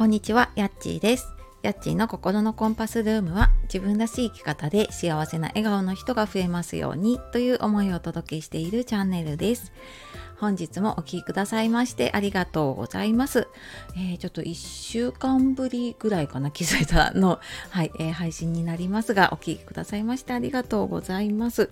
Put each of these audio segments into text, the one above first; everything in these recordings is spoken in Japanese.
こんにちは、やっちーです。やっちーの心のコンパスルームは自分らしい生き方で幸せな笑顔の人が増えますようにという思いをお届けしているチャンネルです。本日もお聴きくださいましてありがとうございます。えー、ちょっと1週間ぶりぐらいかな気づいたの、はいえー、配信になりますがお聴きくださいましてありがとうございます。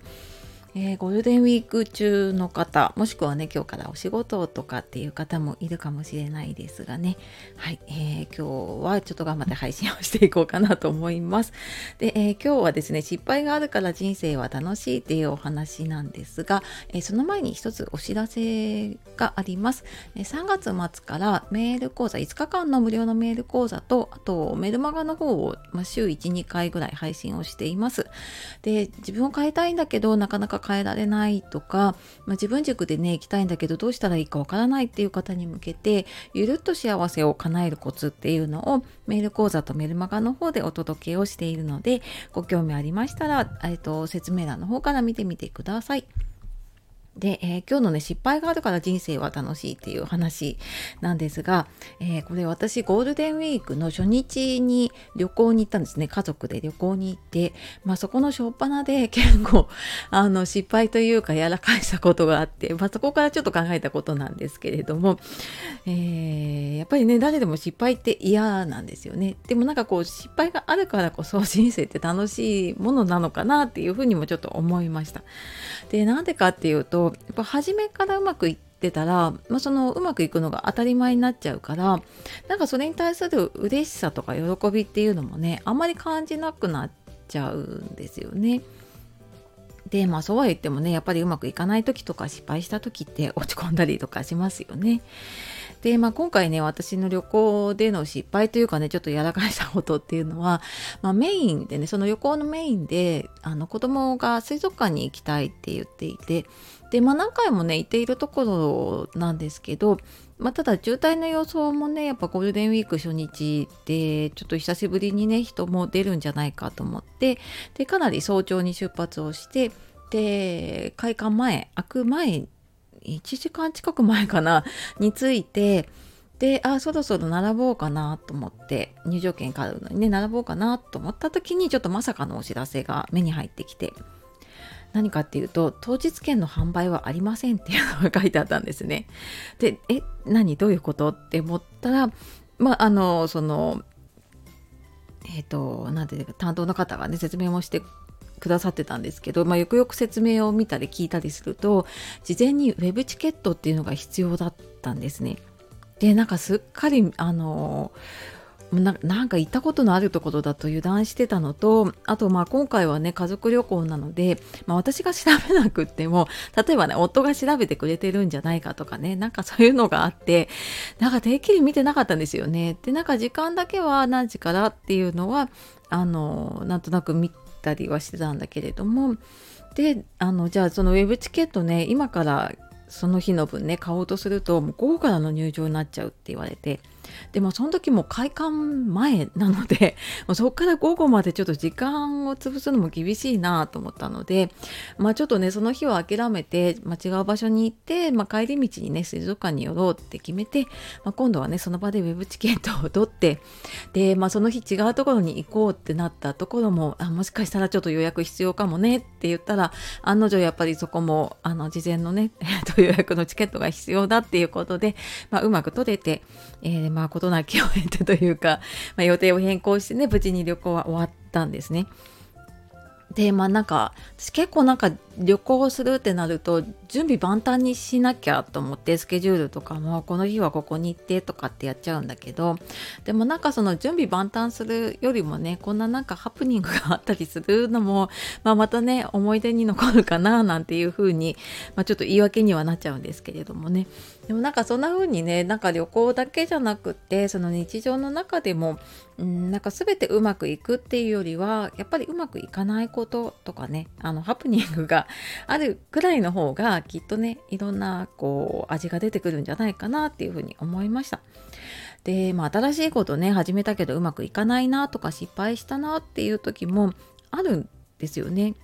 えー、ゴールデンウィーク中の方もしくはね今日からお仕事とかっていう方もいるかもしれないですがね。はい、えー、今日はちょっと頑張って配信をしていこうかなと思います。で、えー、今日はですね失敗があるから人生は楽しいっていうお話なんですが、えその前に一つお知らせがあります、え3月末からメール講座5日間の無料のメール講座とあとメルマガの方を、まあ、週12回ぐらい配信をしています。で自分を変えたいんだけどなかなか変えられないとか、まあ、自分軸でね行きたいんだけどどうしたらいいかわからないっていう方に向けてゆるっと幸せを叶えるコツっていうのをメール講座とメルマガの方でお届けをしているのでご興味ありましたら、えーと説明欄の方から見てみてください。で、えー、今日のね失敗があるから人生は楽しいっていう話なんですが、えー、これ私ゴールデンウィークの初日に旅行に行ったんですね。家族で旅行に行って、まあ、そこの初っ端で 結構あの失敗というかやらかしたことがあって、まあ、そこからちょっと考えたことなんですけれども、えー、やっぱりね誰でも失敗って嫌なんですよね。でもなんかこう失敗があるからこそ 人生って楽しいものなのかなっていうふうにもちょっと思いました。でなんでかっていうとやっぱ初めからうまくいってたら、まあ、そのうまくいくのが当たり前になっちゃうからなんかそれに対する嬉しさとか喜びっていうのもねあんまり感じなくなっちゃうんですよね。でまあそうは言ってもねやっぱりうまくいかない時とか失敗した時って落ち込んだりとかしますよね。で、まあ、今回ね私の旅行での失敗というかねちょっとやらかしたことっていうのは、まあ、メインでねその旅行のメインであの子供が水族館に行きたいって言っていてで、まあ、何回もね行っているところなんですけど、まあ、ただ渋滞の予想もねやっぱゴールデンウィーク初日でちょっと久しぶりにね人も出るんじゃないかと思ってでかなり早朝に出発をしてで開館前開く前1時間近く前かな についてであそろそろ並ぼうかなと思って入場券買うのにね並ぼうかなと思った時にちょっとまさかのお知らせが目に入ってきて。何かっていうと当日券の販売はありませんっていうのが書いてあったんですね。でえ何？どういうこと？って思ったらまああのそのえっ、ー、と何ていうか担当の方がね説明もしてくださってたんですけど、まあ、よくよく説明を見たり聞いたりすると事前にウェブチケットっていうのが必要だったんですね。でなんかすっかりあのなんか行ったことのあるところだと油断してたのとあとまあ今回はね家族旅行なので、まあ、私が調べなくっても例えばね夫が調べてくれてるんじゃないかとかねなんかそういうのがあってなんかてっきり見てなかったんですよね。でなんか時間だけは何時からっていうのはあのなんとなく見たりはしてたんだけれどもであのじゃあそのウェブチケットね今からその日の分ね買おうとするともう午後からの入場になっちゃうって言われてでもその時も開館前なので もうそこから午後までちょっと時間を潰すのも厳しいなと思ったのでまあちょっとねその日は諦めて、まあ、違う場所に行って、まあ、帰り道にね水族館に寄ろうって決めて、まあ、今度はねその場でウェブチケットを取ってで、まあ、その日違うところに行こうってなったところもあもしかしたらちょっと予約必要かもねって言ったら案の定やっぱりそこもあの事前のね 予約のチケットが必要だっていうことで、まあ、うまく取れて、えー、まあ事なきを得てというか、まあ、予定を変更してね無事に旅行は終わったんですね。でまあなんか私結構なんか旅行するってなると準備万端にしなきゃと思ってスケジュールとかもこの日はここに行ってとかってやっちゃうんだけどでもなんかその準備万端するよりもねこんななんかハプニングがあったりするのも、まあ、またね思い出に残るかななんていう風に、まあ、ちょっと言い訳にはなっちゃうんですけれどもね。でもなんかそんな風にねなんか旅行だけじゃなくてその日常の中でもうんなんか全てうまくいくっていうよりはやっぱりうまくいかないこととかねあのハプニングがあるくらいの方がきっとねいろんなこう味が出てくるんじゃないかなっていうふうに思いました。で、まあ、新しいことね始めたけどうまくいかないなとか失敗したなっていう時もあるんですよね。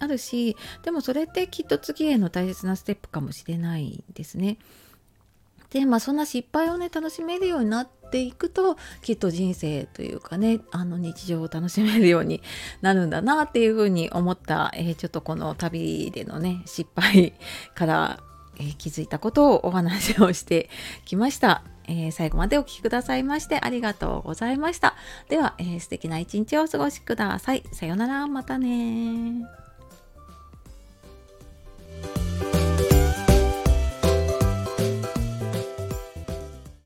あるしでもそれってきっと次への大切なステップかもしれないですね。でまあそんな失敗をね楽しめるようになっていくときっと人生というかねあの日常を楽しめるようになるんだなっていうふうに思った、えー、ちょっとこの旅でのね失敗からえ、気づいたことをお話をしてきました。えー、最後までお聴きくださいましてありがとうございました。では、えー、素敵な一日をお過ごしください。さようなら、またね